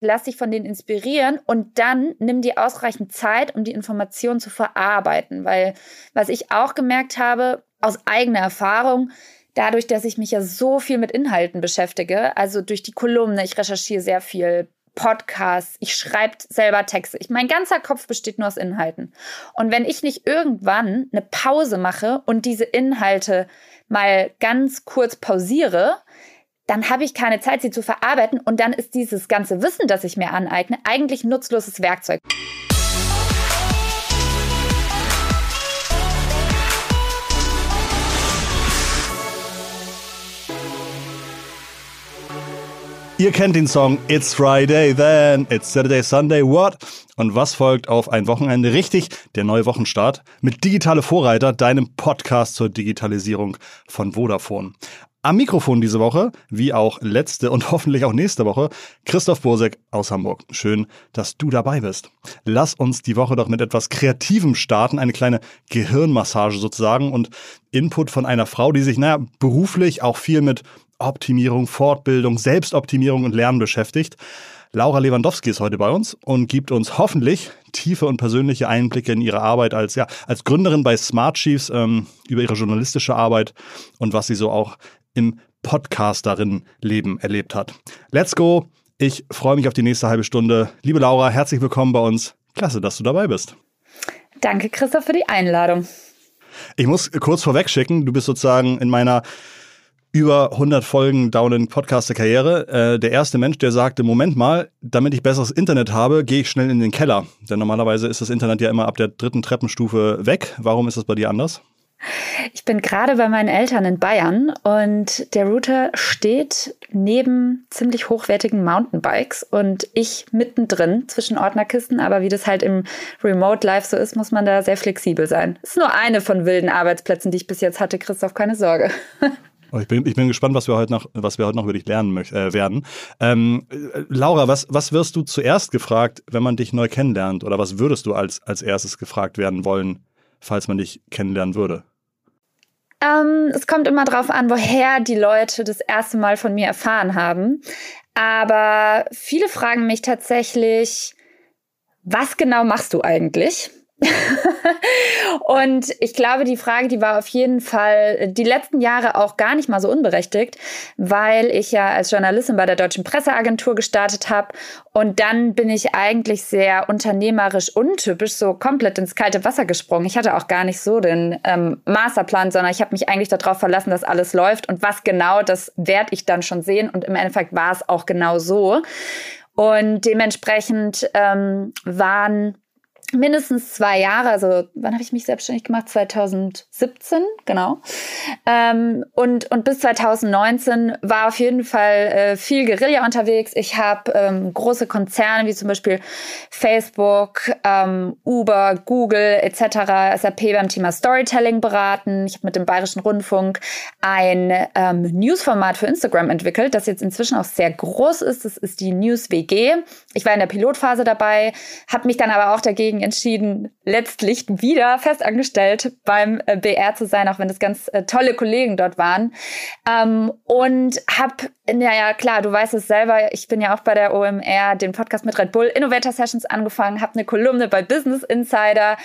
lass dich von denen inspirieren und dann nimm dir ausreichend Zeit, um die Informationen zu verarbeiten. Weil was ich auch gemerkt habe, aus eigener Erfahrung, dadurch, dass ich mich ja so viel mit Inhalten beschäftige, also durch die Kolumne, ich recherchiere sehr viel, Podcasts, ich schreibe selber Texte. Ich, mein ganzer Kopf besteht nur aus Inhalten. Und wenn ich nicht irgendwann eine Pause mache und diese Inhalte mal ganz kurz pausiere, dann habe ich keine Zeit, sie zu verarbeiten und dann ist dieses ganze Wissen, das ich mir aneigne, eigentlich nutzloses Werkzeug. Ihr kennt den Song It's Friday Then, It's Saturday, Sunday, What? Und was folgt auf ein Wochenende? Richtig, der neue Wochenstart mit Digitale Vorreiter, deinem Podcast zur Digitalisierung von Vodafone. Am Mikrofon diese Woche, wie auch letzte und hoffentlich auch nächste Woche, Christoph Bursek aus Hamburg. Schön, dass du dabei bist. Lass uns die Woche doch mit etwas Kreativem starten, eine kleine Gehirnmassage sozusagen und Input von einer Frau, die sich, naja, beruflich auch viel mit Optimierung, Fortbildung, Selbstoptimierung und Lernen beschäftigt. Laura Lewandowski ist heute bei uns und gibt uns hoffentlich tiefe und persönliche Einblicke in ihre Arbeit als, ja, als Gründerin bei Smart Chiefs, ähm, über ihre journalistische Arbeit und was sie so auch im Podcasterin-Leben erlebt hat. Let's go! Ich freue mich auf die nächste halbe Stunde. Liebe Laura, herzlich willkommen bei uns. Klasse, dass du dabei bist. Danke, Christoph, für die Einladung. Ich muss kurz vorweg schicken, du bist sozusagen in meiner über 100 Folgen dauernden Podcaster-Karriere äh, der erste Mensch, der sagte, Moment mal, damit ich besseres Internet habe, gehe ich schnell in den Keller. Denn normalerweise ist das Internet ja immer ab der dritten Treppenstufe weg. Warum ist das bei dir anders? Ich bin gerade bei meinen Eltern in Bayern und der Router steht neben ziemlich hochwertigen Mountainbikes und ich mittendrin zwischen Ordnerkisten. Aber wie das halt im Remote Life so ist, muss man da sehr flexibel sein. ist nur eine von wilden Arbeitsplätzen, die ich bis jetzt hatte, Christoph, keine Sorge. Oh, ich bin, ich bin gespannt, was wir heute noch, was wir heute noch über dich lernen äh, werden. Ähm, Laura, was, was wirst du zuerst gefragt, wenn man dich neu kennenlernt? Oder was würdest du als, als erstes gefragt werden wollen, falls man dich kennenlernen würde? Ähm, es kommt immer darauf an, woher die Leute das erste Mal von mir erfahren haben. Aber viele fragen mich tatsächlich, was genau machst du eigentlich? und ich glaube, die Frage, die war auf jeden Fall die letzten Jahre auch gar nicht mal so unberechtigt, weil ich ja als Journalistin bei der Deutschen Presseagentur gestartet habe und dann bin ich eigentlich sehr unternehmerisch untypisch so komplett ins kalte Wasser gesprungen. Ich hatte auch gar nicht so den ähm, Masterplan, sondern ich habe mich eigentlich darauf verlassen, dass alles läuft und was genau, das werde ich dann schon sehen und im Endeffekt war es auch genau so. Und dementsprechend ähm, waren mindestens zwei Jahre, also wann habe ich mich selbstständig gemacht? 2017, genau. Ähm, und, und bis 2019 war auf jeden Fall äh, viel Guerilla unterwegs. Ich habe ähm, große Konzerne wie zum Beispiel Facebook, ähm, Uber, Google etc., SAP beim Thema Storytelling beraten. Ich habe mit dem Bayerischen Rundfunk ein ähm, Newsformat für Instagram entwickelt, das jetzt inzwischen auch sehr groß ist. Das ist die News WG. Ich war in der Pilotphase dabei, habe mich dann aber auch dagegen dagegen entschieden, letztlich wieder festangestellt beim äh, BR zu sein, auch wenn es ganz äh, tolle Kollegen dort waren. Ähm, und habe, naja, klar, du weißt es selber, ich bin ja auch bei der OMR, den Podcast mit Red Bull Innovator Sessions angefangen, habe eine Kolumne bei Business Insider,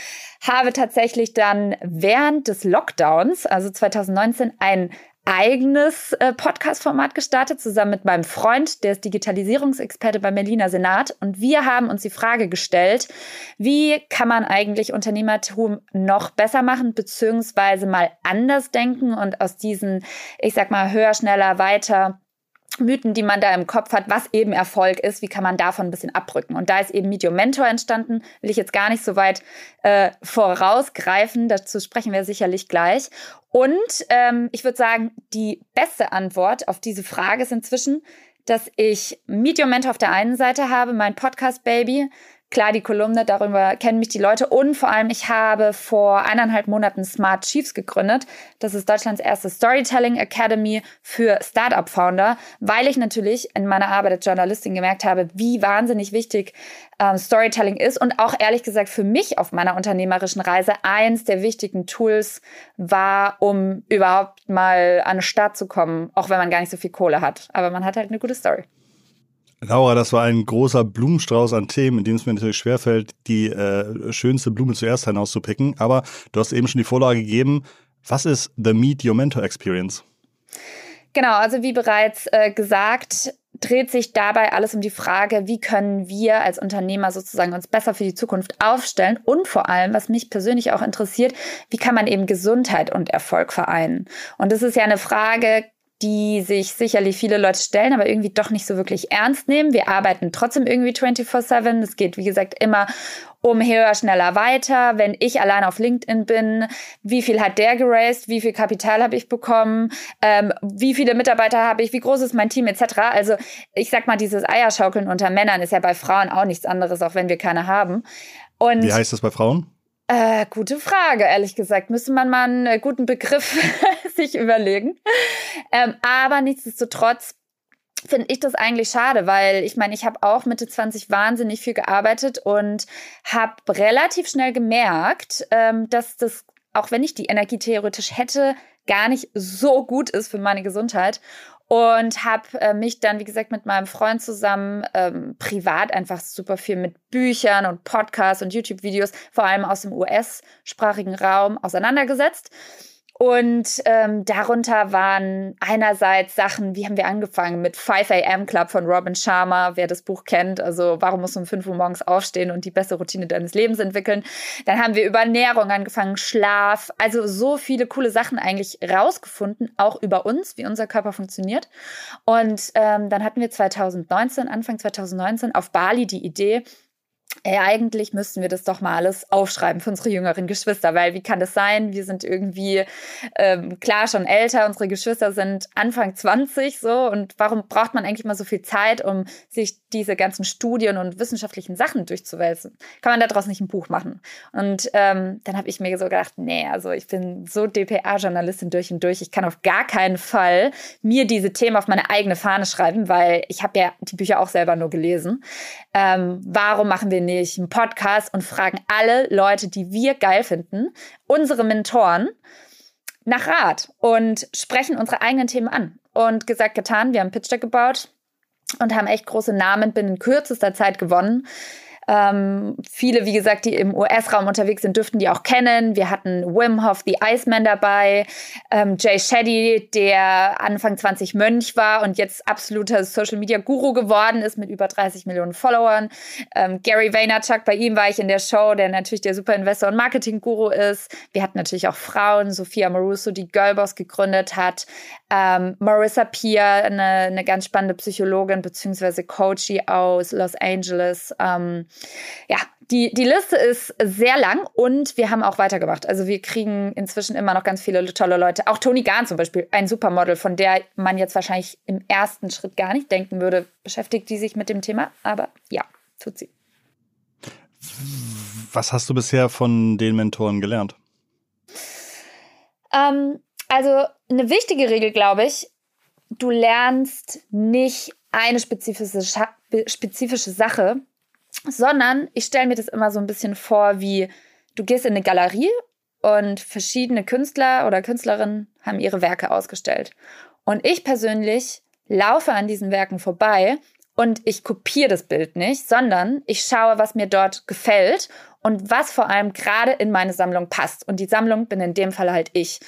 habe tatsächlich dann während des Lockdowns, also 2019, ein eigenes äh, Podcast-Format gestartet, zusammen mit meinem Freund, der ist Digitalisierungsexperte beim Berliner Senat. Und wir haben uns die Frage gestellt, wie kann man eigentlich Unternehmertum noch besser machen, beziehungsweise mal anders denken und aus diesen, ich sag mal, höher, schneller, weiter Mythen, die man da im Kopf hat, was eben Erfolg ist, wie kann man davon ein bisschen abrücken. Und da ist eben Medium Mentor entstanden, will ich jetzt gar nicht so weit äh, vorausgreifen, dazu sprechen wir sicherlich gleich. Und ähm, ich würde sagen, die beste Antwort auf diese Frage ist inzwischen, dass ich Medium Mentor auf der einen Seite habe, mein Podcast Baby, Klar, die Kolumne, darüber kennen mich die Leute. Und vor allem, ich habe vor eineinhalb Monaten Smart Chiefs gegründet. Das ist Deutschlands erste Storytelling Academy für Startup-Founder, weil ich natürlich in meiner Arbeit als Journalistin gemerkt habe, wie wahnsinnig wichtig ähm, Storytelling ist und auch ehrlich gesagt für mich auf meiner unternehmerischen Reise eins der wichtigen Tools war, um überhaupt mal an den Start zu kommen, auch wenn man gar nicht so viel Kohle hat. Aber man hat halt eine gute Story. Laura, das war ein großer Blumenstrauß an Themen, in dem es mir natürlich schwerfällt, die äh, schönste Blume zuerst hinauszupicken. Aber du hast eben schon die Vorlage gegeben. Was ist The Meet Your Mentor Experience? Genau, also wie bereits äh, gesagt, dreht sich dabei alles um die Frage, wie können wir als Unternehmer sozusagen uns besser für die Zukunft aufstellen und vor allem, was mich persönlich auch interessiert, wie kann man eben Gesundheit und Erfolg vereinen? Und das ist ja eine Frage, die sich sicherlich viele Leute stellen, aber irgendwie doch nicht so wirklich ernst nehmen. Wir arbeiten trotzdem irgendwie 24/7. Es geht, wie gesagt, immer um höher, schneller, weiter. Wenn ich allein auf LinkedIn bin, wie viel hat der geraced? Wie viel Kapital habe ich bekommen? Ähm, wie viele Mitarbeiter habe ich? Wie groß ist mein Team etc.? Also ich sag mal, dieses Eierschaukeln unter Männern ist ja bei Frauen auch nichts anderes, auch wenn wir keine haben. Und wie heißt das bei Frauen? Äh, gute Frage, ehrlich gesagt. Müsste man mal einen guten Begriff sich überlegen. Ähm, aber nichtsdestotrotz finde ich das eigentlich schade, weil ich meine, ich habe auch Mitte 20 wahnsinnig viel gearbeitet und habe relativ schnell gemerkt, ähm, dass das, auch wenn ich die Energie theoretisch hätte, gar nicht so gut ist für meine Gesundheit und habe äh, mich dann, wie gesagt, mit meinem Freund zusammen ähm, privat einfach super viel mit Büchern und Podcasts und YouTube-Videos, vor allem aus dem US-sprachigen Raum, auseinandergesetzt. Und ähm, darunter waren einerseits Sachen, wie haben wir angefangen mit 5 a.m. Club von Robin Sharma, wer das Buch kennt. Also warum musst du um 5 Uhr morgens aufstehen und die beste Routine deines Lebens entwickeln. Dann haben wir über Ernährung angefangen, Schlaf. Also so viele coole Sachen eigentlich rausgefunden, auch über uns, wie unser Körper funktioniert. Und ähm, dann hatten wir 2019, Anfang 2019 auf Bali die Idee, ey, eigentlich müssten wir das doch mal alles aufschreiben für unsere jüngeren Geschwister, weil wie kann das sein? Wir sind irgendwie ähm, klar schon älter, unsere Geschwister sind Anfang 20 so und warum braucht man eigentlich mal so viel Zeit, um sich diese ganzen Studien und wissenschaftlichen Sachen durchzuwälzen? Kann man daraus nicht ein Buch machen? Und ähm, dann habe ich mir so gedacht, nee, also ich bin so DPA-Journalistin durch und durch, ich kann auf gar keinen Fall mir diese Themen auf meine eigene Fahne schreiben, weil ich habe ja die Bücher auch selber nur gelesen. Ähm, warum machen wir einen Podcast und fragen alle Leute, die wir geil finden, unsere Mentoren, nach Rat und sprechen unsere eigenen Themen an. Und gesagt, getan, wir haben Pitch Deck gebaut und haben echt große Namen binnen kürzester Zeit gewonnen. Ähm, viele, wie gesagt, die im US-Raum unterwegs sind, dürften die auch kennen. Wir hatten Wim Hof, the Iceman dabei, ähm, Jay Shetty, der Anfang 20 Mönch war und jetzt absoluter Social-Media-Guru geworden ist mit über 30 Millionen Followern. Ähm, Gary Vaynerchuk, bei ihm war ich in der Show, der natürlich der Super-Investor und Marketing-Guru ist. Wir hatten natürlich auch Frauen, Sophia Maruso, die Girlboss gegründet hat. Ähm, Marissa Peer, eine, eine ganz spannende Psychologin bzw. Coachie aus Los Angeles. Ähm, ja, die, die Liste ist sehr lang und wir haben auch weitergemacht. Also wir kriegen inzwischen immer noch ganz viele tolle Leute. Auch Toni Gahn zum Beispiel, ein Supermodel, von der man jetzt wahrscheinlich im ersten Schritt gar nicht denken würde, beschäftigt die sich mit dem Thema. Aber ja, tut sie. Was hast du bisher von den Mentoren gelernt? Ähm, also eine wichtige Regel, glaube ich, du lernst nicht eine spezifische, spezifische Sache, sondern ich stelle mir das immer so ein bisschen vor, wie du gehst in eine Galerie und verschiedene Künstler oder Künstlerinnen haben ihre Werke ausgestellt. Und ich persönlich laufe an diesen Werken vorbei und ich kopiere das Bild nicht, sondern ich schaue, was mir dort gefällt und was vor allem gerade in meine Sammlung passt. Und die Sammlung bin in dem Fall halt ich.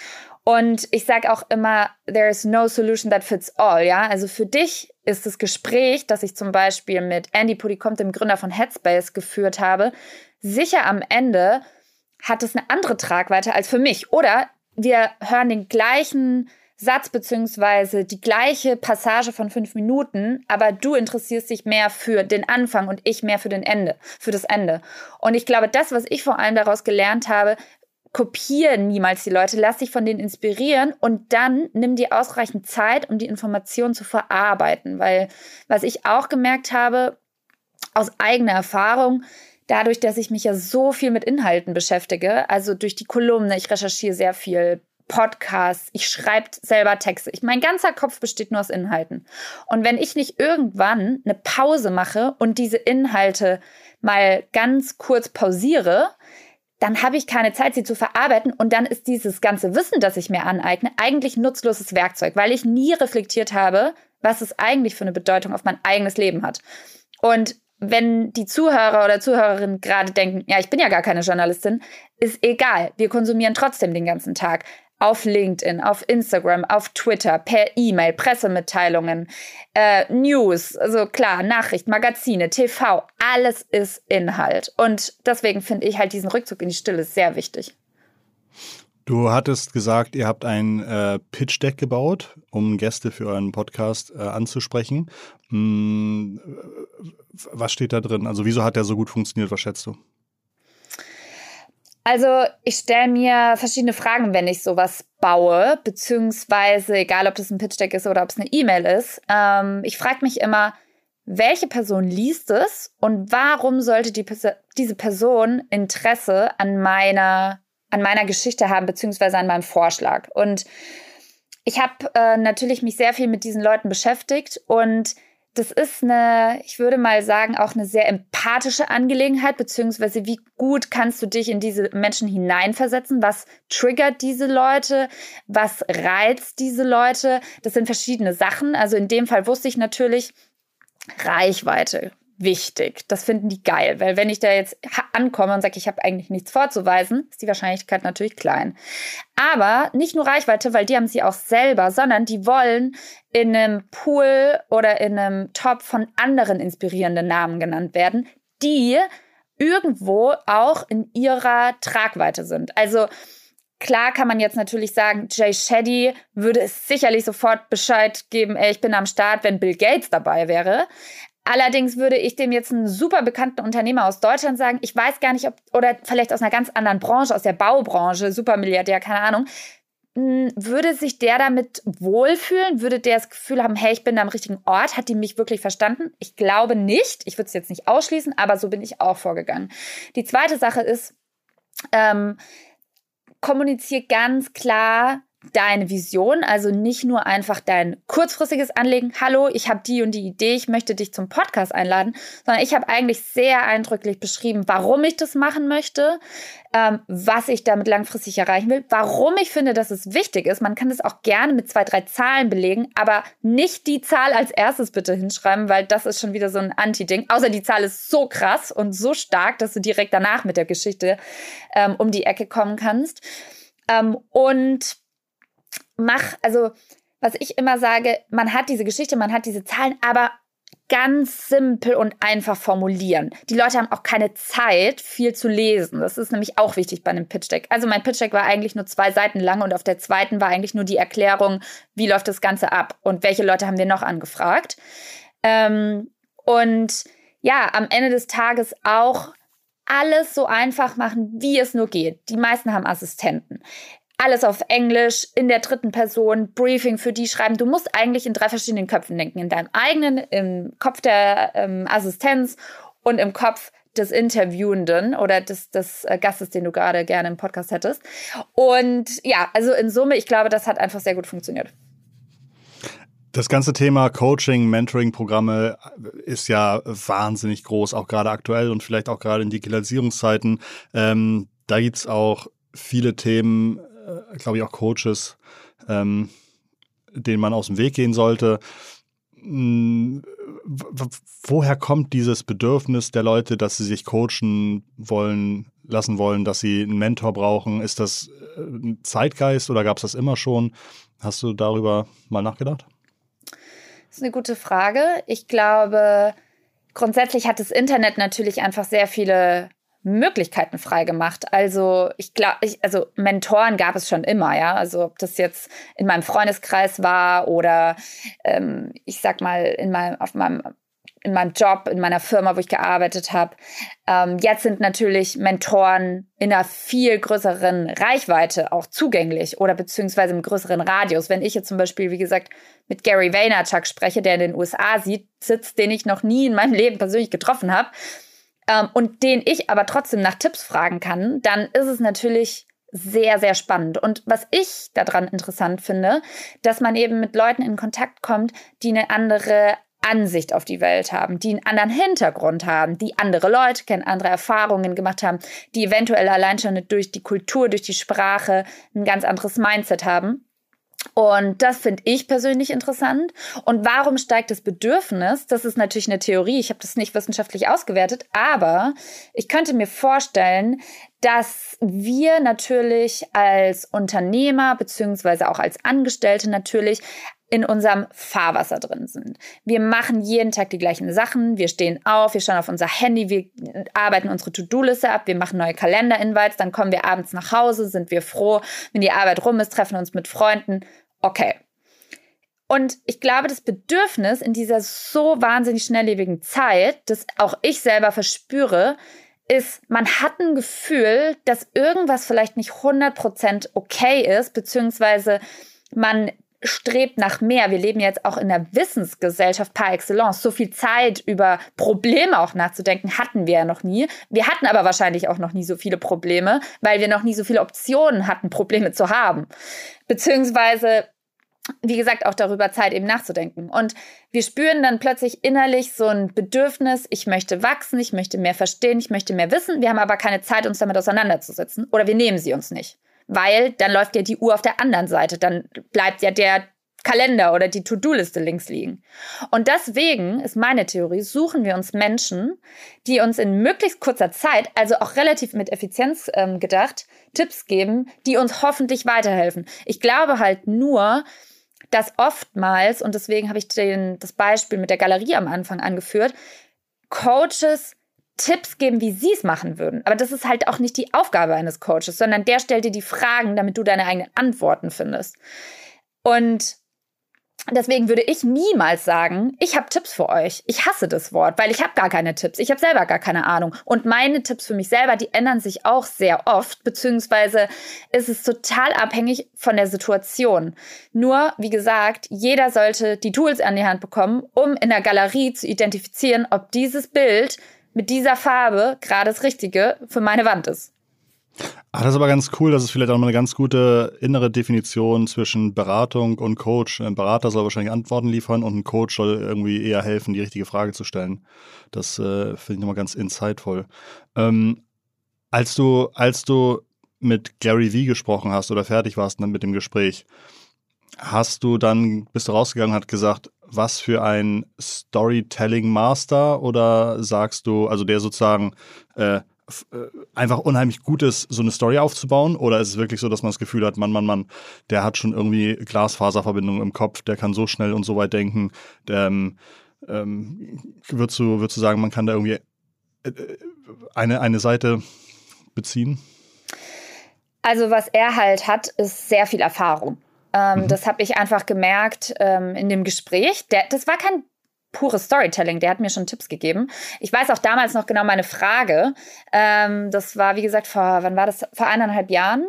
Und ich sage auch immer, there is no solution that fits all, ja. Also für dich ist das Gespräch, das ich zum Beispiel mit Andy Pudikomp, dem Gründer von Headspace, geführt habe, sicher am Ende hat es eine andere Tragweite als für mich. Oder wir hören den gleichen Satz beziehungsweise die gleiche Passage von fünf Minuten, aber du interessierst dich mehr für den Anfang und ich mehr für den Ende, für das Ende. Und ich glaube, das, was ich vor allem daraus gelernt habe, kopieren niemals die Leute, lass dich von denen inspirieren und dann nimm dir ausreichend Zeit, um die Informationen zu verarbeiten. Weil was ich auch gemerkt habe, aus eigener Erfahrung, dadurch, dass ich mich ja so viel mit Inhalten beschäftige, also durch die Kolumne, ich recherchiere sehr viel, Podcasts, ich schreibe selber Texte. Ich, mein ganzer Kopf besteht nur aus Inhalten. Und wenn ich nicht irgendwann eine Pause mache und diese Inhalte mal ganz kurz pausiere, dann habe ich keine Zeit, sie zu verarbeiten und dann ist dieses ganze Wissen, das ich mir aneigne, eigentlich nutzloses Werkzeug, weil ich nie reflektiert habe, was es eigentlich für eine Bedeutung auf mein eigenes Leben hat. Und wenn die Zuhörer oder Zuhörerinnen gerade denken, ja, ich bin ja gar keine Journalistin, ist egal. Wir konsumieren trotzdem den ganzen Tag. Auf LinkedIn, auf Instagram, auf Twitter, per E-Mail, Pressemitteilungen, äh, News, also klar, Nachrichten, Magazine, TV, alles ist Inhalt. Und deswegen finde ich halt diesen Rückzug in die Stille sehr wichtig. Du hattest gesagt, ihr habt ein äh, Pitch-Deck gebaut, um Gäste für euren Podcast äh, anzusprechen. Hm, was steht da drin? Also wieso hat der so gut funktioniert? Was schätzt du? Also ich stelle mir verschiedene Fragen, wenn ich sowas baue, beziehungsweise egal, ob das ein Pitch-Deck ist oder ob es eine E-Mail ist. Ähm, ich frage mich immer, welche Person liest es und warum sollte die, diese Person Interesse an meiner, an meiner Geschichte haben, beziehungsweise an meinem Vorschlag. Und ich habe äh, natürlich mich sehr viel mit diesen Leuten beschäftigt und das ist eine, ich würde mal sagen, auch eine sehr empathische Angelegenheit, beziehungsweise wie gut kannst du dich in diese Menschen hineinversetzen? Was triggert diese Leute? Was reizt diese Leute? Das sind verschiedene Sachen. Also in dem Fall wusste ich natürlich, Reichweite wichtig. Das finden die geil, weil wenn ich da jetzt ankomme und sage, ich habe eigentlich nichts vorzuweisen, ist die Wahrscheinlichkeit natürlich klein. Aber nicht nur Reichweite, weil die haben sie auch selber, sondern die wollen in einem Pool oder in einem Top von anderen inspirierenden Namen genannt werden, die irgendwo auch in ihrer Tragweite sind. Also Klar kann man jetzt natürlich sagen, Jay Shetty würde es sicherlich sofort Bescheid geben, ey, ich bin am Start, wenn Bill Gates dabei wäre. Allerdings würde ich dem jetzt einen super bekannten Unternehmer aus Deutschland sagen, ich weiß gar nicht, ob, oder vielleicht aus einer ganz anderen Branche, aus der Baubranche, Supermilliardär, keine Ahnung, hm, würde sich der damit wohlfühlen? Würde der das Gefühl haben, hey, ich bin da am richtigen Ort? Hat die mich wirklich verstanden? Ich glaube nicht. Ich würde es jetzt nicht ausschließen, aber so bin ich auch vorgegangen. Die zweite Sache ist, ähm, kommuniziere ganz klar, deine Vision, also nicht nur einfach dein kurzfristiges Anlegen, hallo, ich habe die und die Idee, ich möchte dich zum Podcast einladen, sondern ich habe eigentlich sehr eindrücklich beschrieben, warum ich das machen möchte, ähm, was ich damit langfristig erreichen will, warum ich finde, dass es wichtig ist. Man kann das auch gerne mit zwei, drei Zahlen belegen, aber nicht die Zahl als erstes bitte hinschreiben, weil das ist schon wieder so ein Anti-Ding. Außer die Zahl ist so krass und so stark, dass du direkt danach mit der Geschichte ähm, um die Ecke kommen kannst. Ähm, und mach, also was ich immer sage, man hat diese Geschichte, man hat diese Zahlen, aber ganz simpel und einfach formulieren. Die Leute haben auch keine Zeit, viel zu lesen. Das ist nämlich auch wichtig bei einem Pitch Deck. Also mein Pitch Deck war eigentlich nur zwei Seiten lang und auf der zweiten war eigentlich nur die Erklärung, wie läuft das Ganze ab und welche Leute haben wir noch angefragt. Ähm, und ja, am Ende des Tages auch alles so einfach machen, wie es nur geht. Die meisten haben Assistenten alles auf Englisch, in der dritten Person, Briefing für die schreiben. Du musst eigentlich in drei verschiedenen Köpfen denken. In deinem eigenen, im Kopf der ähm, Assistenz und im Kopf des Interviewenden oder des, des äh, Gastes, den du gerade gerne im Podcast hättest. Und ja, also in Summe, ich glaube, das hat einfach sehr gut funktioniert. Das ganze Thema Coaching, Mentoring-Programme ist ja wahnsinnig groß, auch gerade aktuell und vielleicht auch gerade in Digitalisierungszeiten. Ähm, da gibt es auch viele Themen, glaube ich, auch Coaches, ähm, denen man aus dem Weg gehen sollte. Hm, woher kommt dieses Bedürfnis der Leute, dass sie sich coachen wollen, lassen wollen, dass sie einen Mentor brauchen? Ist das äh, ein Zeitgeist oder gab es das immer schon? Hast du darüber mal nachgedacht? Das ist eine gute Frage. Ich glaube, grundsätzlich hat das Internet natürlich einfach sehr viele Möglichkeiten freigemacht. Also ich glaube, also Mentoren gab es schon immer, ja. Also ob das jetzt in meinem Freundeskreis war oder ähm, ich sag mal in meinem, auf meinem in meinem Job, in meiner Firma, wo ich gearbeitet habe. Ähm, jetzt sind natürlich Mentoren in einer viel größeren Reichweite auch zugänglich oder beziehungsweise im größeren Radius. Wenn ich jetzt zum Beispiel, wie gesagt, mit Gary Vaynerchuk spreche, der in den USA sitzt, den ich noch nie in meinem Leben persönlich getroffen habe, ähm, und den ich aber trotzdem nach Tipps fragen kann, dann ist es natürlich sehr, sehr spannend. Und was ich daran interessant finde, dass man eben mit Leuten in Kontakt kommt, die eine andere Ansicht auf die Welt haben, die einen anderen Hintergrund haben, die andere Leute kennen, andere Erfahrungen gemacht haben, die eventuell allein schon durch die Kultur, durch die Sprache ein ganz anderes Mindset haben. Und das finde ich persönlich interessant. Und warum steigt das Bedürfnis? Das ist natürlich eine Theorie. Ich habe das nicht wissenschaftlich ausgewertet, aber ich könnte mir vorstellen, dass wir natürlich als Unternehmer beziehungsweise auch als Angestellte natürlich in unserem Fahrwasser drin sind. Wir machen jeden Tag die gleichen Sachen. Wir stehen auf, wir schauen auf unser Handy, wir arbeiten unsere To-Do-Liste ab, wir machen neue Kalender-Invites, dann kommen wir abends nach Hause, sind wir froh, wenn die Arbeit rum ist, treffen uns mit Freunden okay. Und ich glaube, das Bedürfnis in dieser so wahnsinnig schnelllebigen Zeit, das auch ich selber verspüre, ist, man hat ein Gefühl, dass irgendwas vielleicht nicht 100% okay ist, beziehungsweise man strebt nach mehr. Wir leben jetzt auch in der Wissensgesellschaft par excellence. So viel Zeit über Probleme auch nachzudenken hatten wir ja noch nie. Wir hatten aber wahrscheinlich auch noch nie so viele Probleme, weil wir noch nie so viele Optionen hatten, Probleme zu haben. Beziehungsweise wie gesagt, auch darüber Zeit eben nachzudenken. Und wir spüren dann plötzlich innerlich so ein Bedürfnis, ich möchte wachsen, ich möchte mehr verstehen, ich möchte mehr wissen. Wir haben aber keine Zeit, uns damit auseinanderzusetzen. Oder wir nehmen sie uns nicht. Weil dann läuft ja die Uhr auf der anderen Seite. Dann bleibt ja der Kalender oder die To-Do-Liste links liegen. Und deswegen ist meine Theorie, suchen wir uns Menschen, die uns in möglichst kurzer Zeit, also auch relativ mit Effizienz ähm, gedacht, Tipps geben, die uns hoffentlich weiterhelfen. Ich glaube halt nur, dass oftmals, und deswegen habe ich den, das Beispiel mit der Galerie am Anfang angeführt, Coaches Tipps geben, wie sie es machen würden. Aber das ist halt auch nicht die Aufgabe eines Coaches, sondern der stellt dir die Fragen, damit du deine eigenen Antworten findest. Und Deswegen würde ich niemals sagen, ich habe Tipps für euch. Ich hasse das Wort, weil ich habe gar keine Tipps. Ich habe selber gar keine Ahnung. Und meine Tipps für mich selber, die ändern sich auch sehr oft, beziehungsweise ist es total abhängig von der Situation. Nur, wie gesagt, jeder sollte die Tools an die Hand bekommen, um in der Galerie zu identifizieren, ob dieses Bild mit dieser Farbe gerade das Richtige für meine Wand ist. Ach, das ist aber ganz cool. Das ist vielleicht auch mal eine ganz gute innere Definition zwischen Beratung und Coach. Ein Berater soll wahrscheinlich Antworten liefern und ein Coach soll irgendwie eher helfen, die richtige Frage zu stellen. Das äh, finde ich nochmal ganz insightful. Ähm, als du, als du mit Gary Vee gesprochen hast oder fertig warst mit dem Gespräch, hast du dann, bist du rausgegangen und hast gesagt, was für ein Storytelling Master oder sagst du, also der sozusagen äh, äh, einfach unheimlich gut ist, so eine Story aufzubauen? Oder ist es wirklich so, dass man das Gefühl hat, Mann, Mann, Mann, der hat schon irgendwie Glasfaserverbindungen im Kopf, der kann so schnell und so weit denken, der, ähm, ähm, würdest, du, würdest du sagen, man kann da irgendwie äh, eine, eine Seite beziehen? Also was er halt hat, ist sehr viel Erfahrung. Ähm, mhm. Das habe ich einfach gemerkt ähm, in dem Gespräch. Der, das war kein pures Storytelling. Der hat mir schon Tipps gegeben. Ich weiß auch damals noch genau meine Frage. Ähm, das war, wie gesagt, vor, wann war das? Vor eineinhalb Jahren.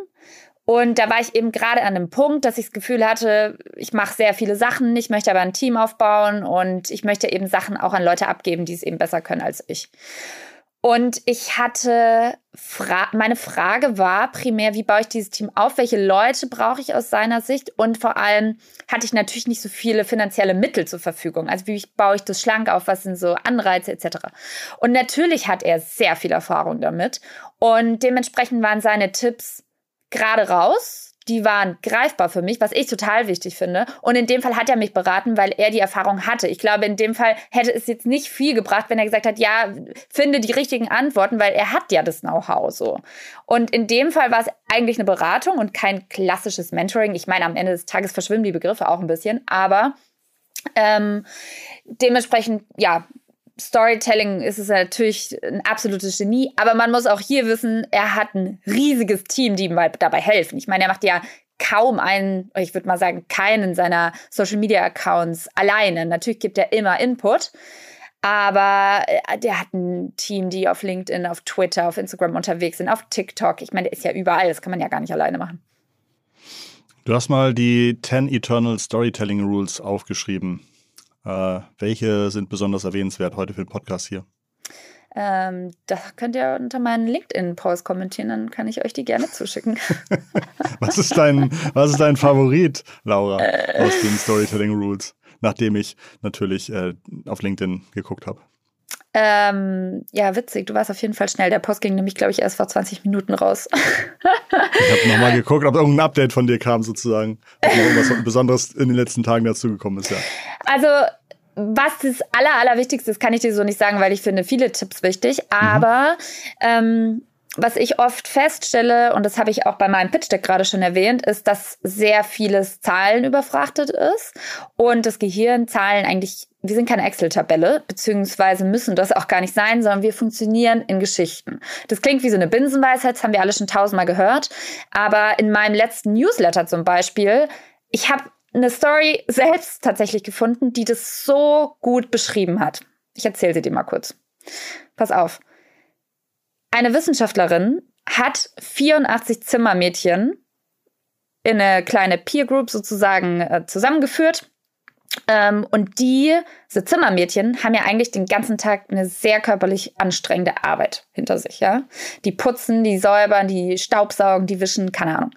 Und da war ich eben gerade an einem Punkt, dass ich das Gefühl hatte, ich mache sehr viele Sachen, ich möchte aber ein Team aufbauen und ich möchte eben Sachen auch an Leute abgeben, die es eben besser können als ich. Und ich hatte, Fra meine Frage war primär, wie baue ich dieses Team auf? Welche Leute brauche ich aus seiner Sicht? Und vor allem hatte ich natürlich nicht so viele finanzielle Mittel zur Verfügung. Also wie baue ich das schlank auf? Was sind so Anreize etc. Und natürlich hat er sehr viel Erfahrung damit. Und dementsprechend waren seine Tipps gerade raus die waren greifbar für mich, was ich total wichtig finde. Und in dem Fall hat er mich beraten, weil er die Erfahrung hatte. Ich glaube, in dem Fall hätte es jetzt nicht viel gebracht, wenn er gesagt hat, ja, finde die richtigen Antworten, weil er hat ja das Know-how so. Und in dem Fall war es eigentlich eine Beratung und kein klassisches Mentoring. Ich meine, am Ende des Tages verschwimmen die Begriffe auch ein bisschen, aber ähm, dementsprechend, ja, Storytelling ist es natürlich ein absolutes Genie, aber man muss auch hier wissen, er hat ein riesiges Team, die ihm dabei helfen. Ich meine, er macht ja kaum einen, ich würde mal sagen, keinen seiner Social Media Accounts alleine. Natürlich gibt er immer Input, aber äh, der hat ein Team, die auf LinkedIn, auf Twitter, auf Instagram unterwegs sind, auf TikTok. Ich meine, der ist ja überall, das kann man ja gar nicht alleine machen. Du hast mal die 10 Eternal Storytelling Rules aufgeschrieben. Äh, welche sind besonders erwähnenswert heute für den Podcast hier? Ähm, da könnt ihr unter meinen LinkedIn-Post kommentieren, dann kann ich euch die gerne zuschicken. was, ist dein, was ist dein Favorit, Laura, äh. aus den Storytelling Rules, nachdem ich natürlich äh, auf LinkedIn geguckt habe? Ähm, ja, witzig. Du warst auf jeden Fall schnell. Der Post ging nämlich, glaube ich, erst vor 20 Minuten raus. ich habe nochmal geguckt, ob irgendein Update von dir kam, sozusagen. Ob noch irgendwas Besonderes in den letzten Tagen dazugekommen ist, ja. Also, was das Aller, Allerwichtigste ist, kann ich dir so nicht sagen, weil ich finde viele Tipps wichtig. Aber mhm. ähm, was ich oft feststelle, und das habe ich auch bei meinem Pitch Deck gerade schon erwähnt, ist, dass sehr vieles Zahlen überfrachtet ist und das Gehirn Zahlen eigentlich, wir sind keine Excel-Tabelle, beziehungsweise müssen das auch gar nicht sein, sondern wir funktionieren in Geschichten. Das klingt wie so eine Binsenweisheit, das haben wir alle schon tausendmal gehört, aber in meinem letzten Newsletter zum Beispiel, ich habe eine Story selbst tatsächlich gefunden, die das so gut beschrieben hat. Ich erzähle sie dir mal kurz. Pass auf. Eine Wissenschaftlerin hat 84 Zimmermädchen in eine kleine Peer Group sozusagen äh, zusammengeführt. Ähm, und diese Zimmermädchen haben ja eigentlich den ganzen Tag eine sehr körperlich anstrengende Arbeit hinter sich, ja. Die putzen, die säubern, die staubsaugen, die wischen, keine Ahnung.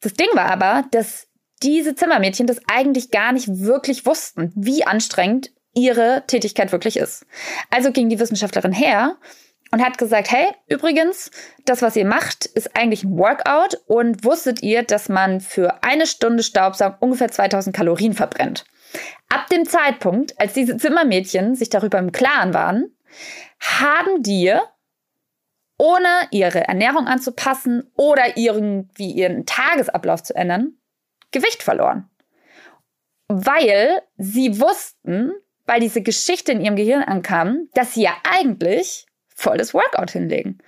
Das Ding war aber, dass diese Zimmermädchen das eigentlich gar nicht wirklich wussten, wie anstrengend ihre Tätigkeit wirklich ist. Also ging die Wissenschaftlerin her und hat gesagt, hey, übrigens, das, was ihr macht, ist eigentlich ein Workout und wusstet ihr, dass man für eine Stunde Staubsaugen ungefähr 2000 Kalorien verbrennt. Ab dem Zeitpunkt, als diese Zimmermädchen sich darüber im Klaren waren, haben die, ohne ihre Ernährung anzupassen oder irgendwie ihren Tagesablauf zu ändern, Gewicht verloren. Weil sie wussten, weil diese Geschichte in ihrem Gehirn ankam, dass sie ja eigentlich volles Workout hinlegen.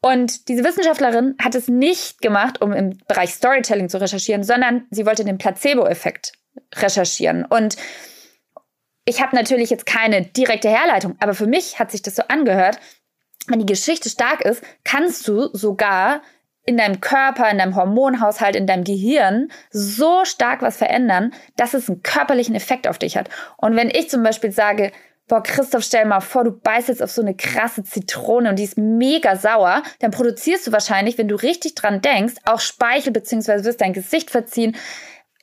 Und diese Wissenschaftlerin hat es nicht gemacht, um im Bereich Storytelling zu recherchieren, sondern sie wollte den Placebo-Effekt recherchieren. Und ich habe natürlich jetzt keine direkte Herleitung, aber für mich hat sich das so angehört, wenn die Geschichte stark ist, kannst du sogar in deinem Körper, in deinem Hormonhaushalt, in deinem Gehirn so stark was verändern, dass es einen körperlichen Effekt auf dich hat. Und wenn ich zum Beispiel sage, boah, Christoph, stell mal vor, du beißt jetzt auf so eine krasse Zitrone und die ist mega sauer, dann produzierst du wahrscheinlich, wenn du richtig dran denkst, auch Speichel, beziehungsweise wirst dein Gesicht verziehen,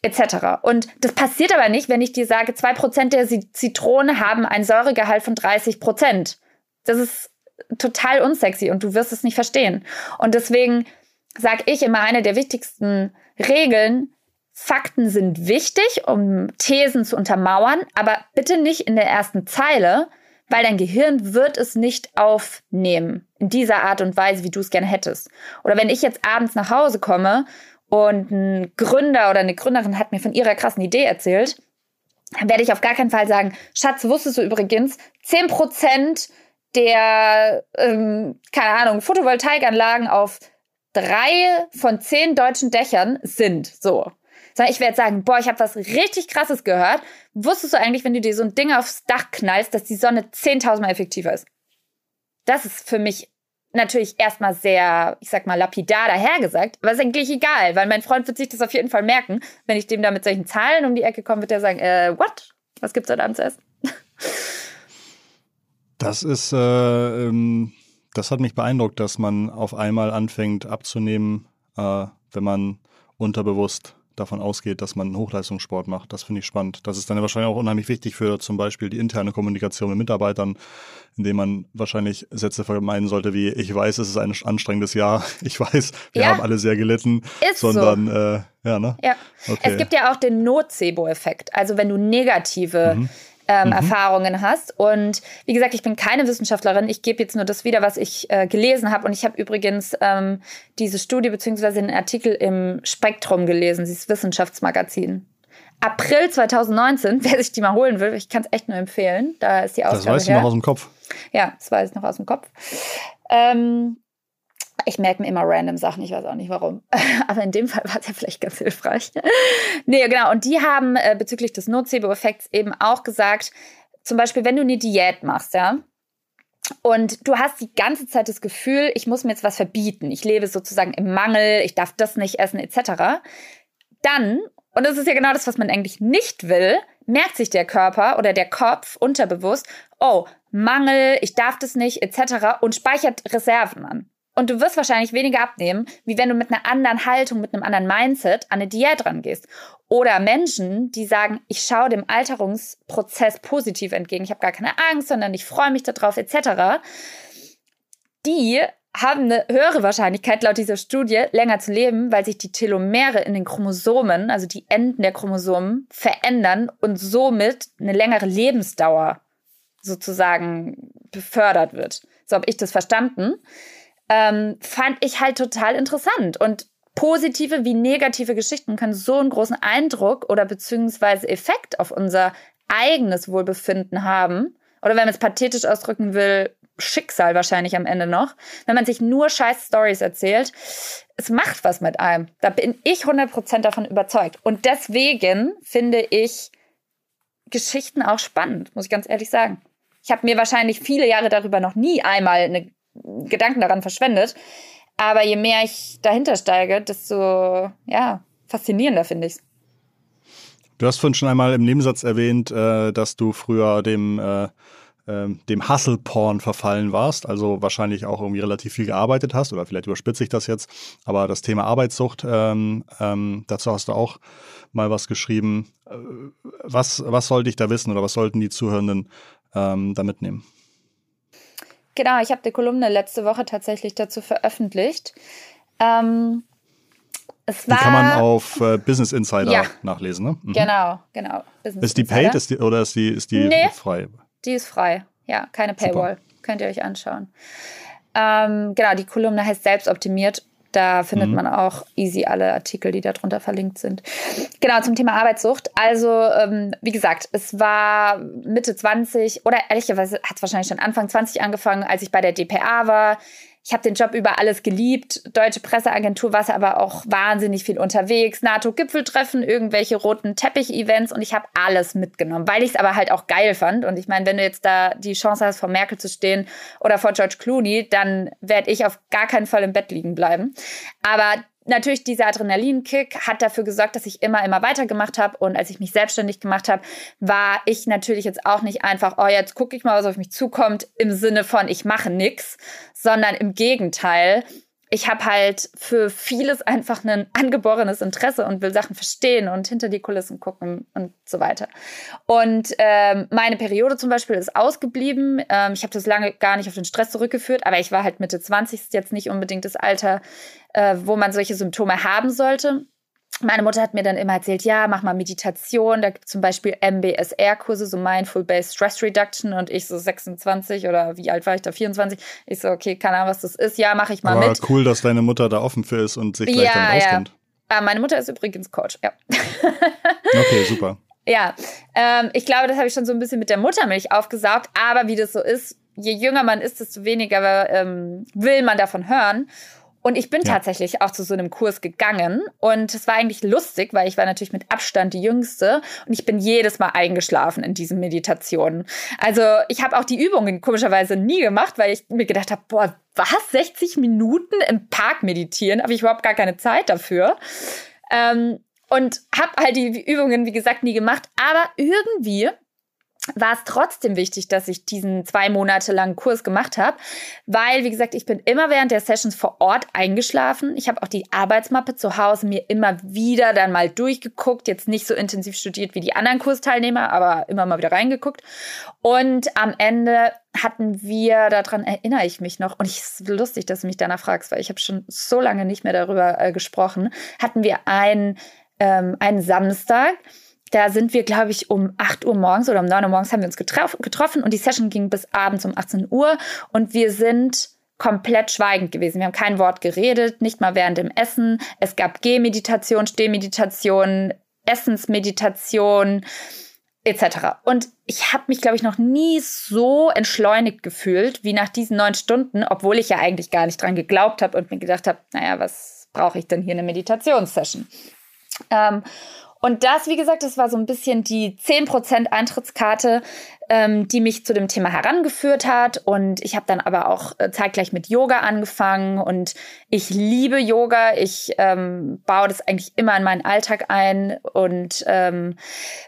etc. Und das passiert aber nicht, wenn ich dir sage, zwei Prozent der Zitrone haben einen Säuregehalt von 30%. Das ist total unsexy und du wirst es nicht verstehen. Und deswegen sage ich immer, eine der wichtigsten Regeln Fakten sind wichtig, um Thesen zu untermauern, aber bitte nicht in der ersten Zeile, weil dein Gehirn wird es nicht aufnehmen in dieser Art und Weise, wie du es gerne hättest. Oder wenn ich jetzt abends nach Hause komme und ein Gründer oder eine Gründerin hat mir von ihrer krassen Idee erzählt, dann werde ich auf gar keinen Fall sagen, Schatz, wusstest du übrigens, 10% der, ähm, keine Ahnung, Photovoltaikanlagen auf drei von zehn deutschen Dächern sind so. Sondern ich werde sagen, boah, ich habe was richtig krasses gehört. Wusstest du eigentlich, wenn du dir so ein Ding aufs Dach knallst, dass die Sonne 10.000 Mal effektiver ist? Das ist für mich natürlich erstmal sehr, ich sag mal, lapidar dahergesagt, aber ist eigentlich egal, weil mein Freund wird sich das auf jeden Fall merken. Wenn ich dem da mit solchen Zahlen um die Ecke komme, wird er sagen, äh, what? Was gibt's heute Abend zu essen? Das ist, äh, ähm, das hat mich beeindruckt, dass man auf einmal anfängt abzunehmen, äh, wenn man unterbewusst davon ausgeht, dass man Hochleistungssport macht. Das finde ich spannend. Das ist dann wahrscheinlich auch unheimlich wichtig für zum Beispiel die interne Kommunikation mit Mitarbeitern, indem man wahrscheinlich Sätze vermeiden sollte wie, ich weiß, es ist ein anstrengendes Jahr, ich weiß, wir ja. haben alle sehr gelitten, ist sondern, so. äh, ja, ne? Ja. Okay. Es gibt ja auch den Nocebo-Effekt. Also wenn du negative mhm ähm, mhm. Erfahrungen hast. Und wie gesagt, ich bin keine Wissenschaftlerin. Ich gebe jetzt nur das wieder, was ich äh, gelesen habe. Und ich habe übrigens ähm, diese Studie beziehungsweise den Artikel im Spektrum gelesen, dieses Wissenschaftsmagazin. April 2019, wer sich die mal holen will, ich kann es echt nur empfehlen. Da ist die Ausgabe Das weißt her. du noch aus dem Kopf. Ja, das weiß ich noch aus dem Kopf. Ähm, ich merke mir immer random Sachen, ich weiß auch nicht warum. Aber in dem Fall war es ja vielleicht ganz hilfreich. nee, genau. Und die haben äh, bezüglich des Nocebo-Effekts eben auch gesagt, zum Beispiel, wenn du eine Diät machst, ja, und du hast die ganze Zeit das Gefühl, ich muss mir jetzt was verbieten. Ich lebe sozusagen im Mangel, ich darf das nicht essen, etc. Dann, und das ist ja genau das, was man eigentlich nicht will, merkt sich der Körper oder der Kopf unterbewusst, oh, Mangel, ich darf das nicht, etc. und speichert Reserven an. Und du wirst wahrscheinlich weniger abnehmen, wie wenn du mit einer anderen Haltung, mit einem anderen Mindset an eine Diät rangehst. Oder Menschen, die sagen, ich schaue dem Alterungsprozess positiv entgegen. Ich habe gar keine Angst, sondern ich freue mich darauf, etc. Die haben eine höhere Wahrscheinlichkeit, laut dieser Studie, länger zu leben, weil sich die Telomere in den Chromosomen, also die Enden der Chromosomen, verändern und somit eine längere Lebensdauer sozusagen befördert wird. So habe ich das verstanden. Ähm, fand ich halt total interessant. Und positive wie negative Geschichten können so einen großen Eindruck oder beziehungsweise Effekt auf unser eigenes Wohlbefinden haben. Oder wenn man es pathetisch ausdrücken will, Schicksal wahrscheinlich am Ende noch, wenn man sich nur scheiß Stories erzählt. Es macht was mit einem. Da bin ich 100% davon überzeugt. Und deswegen finde ich Geschichten auch spannend, muss ich ganz ehrlich sagen. Ich habe mir wahrscheinlich viele Jahre darüber noch nie einmal eine Gedanken daran verschwendet. Aber je mehr ich dahinter steige, desto ja, faszinierender finde ich es. Du hast vorhin schon einmal im Nebensatz erwähnt, äh, dass du früher dem äh, ähm, dem Hustle-Porn verfallen warst, also wahrscheinlich auch irgendwie relativ viel gearbeitet hast, oder vielleicht überspitze ich das jetzt, aber das Thema Arbeitssucht, ähm, ähm, dazu hast du auch mal was geschrieben. Äh, was, was sollte ich da wissen oder was sollten die Zuhörenden ähm, da mitnehmen? Genau, ich habe die Kolumne letzte Woche tatsächlich dazu veröffentlicht. Ähm, es war, die kann man auf äh, Business Insider ja. nachlesen, ne? Mhm. Genau, genau. Business ist die paid ist die, oder ist die, ist die nee, frei? Die ist frei. Ja, keine Paywall. Super. Könnt ihr euch anschauen. Ähm, genau, die Kolumne heißt Selbstoptimiert. Da findet mhm. man auch easy alle Artikel, die darunter verlinkt sind. Genau, zum Thema Arbeitssucht. Also, ähm, wie gesagt, es war Mitte 20 oder ehrlicherweise hat es wahrscheinlich schon Anfang 20 angefangen, als ich bei der DPA war. Ich habe den Job über alles geliebt. Deutsche Presseagentur war aber auch wahnsinnig viel unterwegs. NATO-Gipfeltreffen, irgendwelche roten Teppich-Events und ich habe alles mitgenommen, weil ich es aber halt auch geil fand. Und ich meine, wenn du jetzt da die Chance hast, vor Merkel zu stehen oder vor George Clooney, dann werde ich auf gar keinen Fall im Bett liegen bleiben. Aber natürlich dieser Adrenalinkick hat dafür gesorgt, dass ich immer, immer weitergemacht habe. Und als ich mich selbstständig gemacht habe, war ich natürlich jetzt auch nicht einfach, oh, jetzt gucke ich mal, was auf mich zukommt, im Sinne von, ich mache nix, sondern im Gegenteil ich habe halt für vieles einfach ein angeborenes Interesse und will Sachen verstehen und hinter die Kulissen gucken und so weiter. Und ähm, meine Periode zum Beispiel ist ausgeblieben. Ähm, ich habe das lange gar nicht auf den Stress zurückgeführt, aber ich war halt Mitte 20, ist jetzt nicht unbedingt das Alter, äh, wo man solche Symptome haben sollte meine Mutter hat mir dann immer erzählt, ja, mach mal Meditation. Da gibt es zum Beispiel MBSR-Kurse, so Mindful-Based Stress Reduction. Und ich so 26 oder wie alt war ich da? 24. Ich so, okay, keine Ahnung, was das ist. Ja, mache ich mal Aber mit. cool, dass deine Mutter da offen für ist und sich gleich ja, damit auskennt. Ja. Ah, meine Mutter ist übrigens Coach, ja. okay, super. Ja, ähm, ich glaube, das habe ich schon so ein bisschen mit der Muttermilch aufgesaugt. Aber wie das so ist, je jünger man ist, desto weniger ähm, will man davon hören. Und ich bin ja. tatsächlich auch zu so einem Kurs gegangen und es war eigentlich lustig, weil ich war natürlich mit Abstand die Jüngste und ich bin jedes Mal eingeschlafen in diesen Meditationen. Also ich habe auch die Übungen komischerweise nie gemacht, weil ich mir gedacht habe, boah, was, 60 Minuten im Park meditieren? Habe ich überhaupt gar keine Zeit dafür. Ähm, und habe halt die Übungen, wie gesagt, nie gemacht. Aber irgendwie war es trotzdem wichtig, dass ich diesen zwei Monate langen Kurs gemacht habe, weil, wie gesagt, ich bin immer während der Sessions vor Ort eingeschlafen. Ich habe auch die Arbeitsmappe zu Hause mir immer wieder dann mal durchgeguckt, jetzt nicht so intensiv studiert wie die anderen Kursteilnehmer, aber immer mal wieder reingeguckt. Und am Ende hatten wir, daran erinnere ich mich noch, und es ist lustig, dass du mich danach fragst, weil ich habe schon so lange nicht mehr darüber äh, gesprochen, hatten wir einen, ähm, einen Samstag, da sind wir, glaube ich, um 8 Uhr morgens oder um 9 Uhr morgens haben wir uns getrof getroffen und die Session ging bis abends um 18 Uhr und wir sind komplett schweigend gewesen. Wir haben kein Wort geredet, nicht mal während dem Essen. Es gab Gehmeditation, Stehmeditation, Essensmeditation etc. Und ich habe mich, glaube ich, noch nie so entschleunigt gefühlt wie nach diesen neun Stunden, obwohl ich ja eigentlich gar nicht dran geglaubt habe und mir gedacht habe, naja, was brauche ich denn hier eine Meditationssession? Ähm, und das, wie gesagt, das war so ein bisschen die 10% Eintrittskarte ähm, die mich zu dem Thema herangeführt hat. Und ich habe dann aber auch äh, zeitgleich mit Yoga angefangen. Und ich liebe Yoga. Ich ähm, baue das eigentlich immer in meinen Alltag ein und ähm,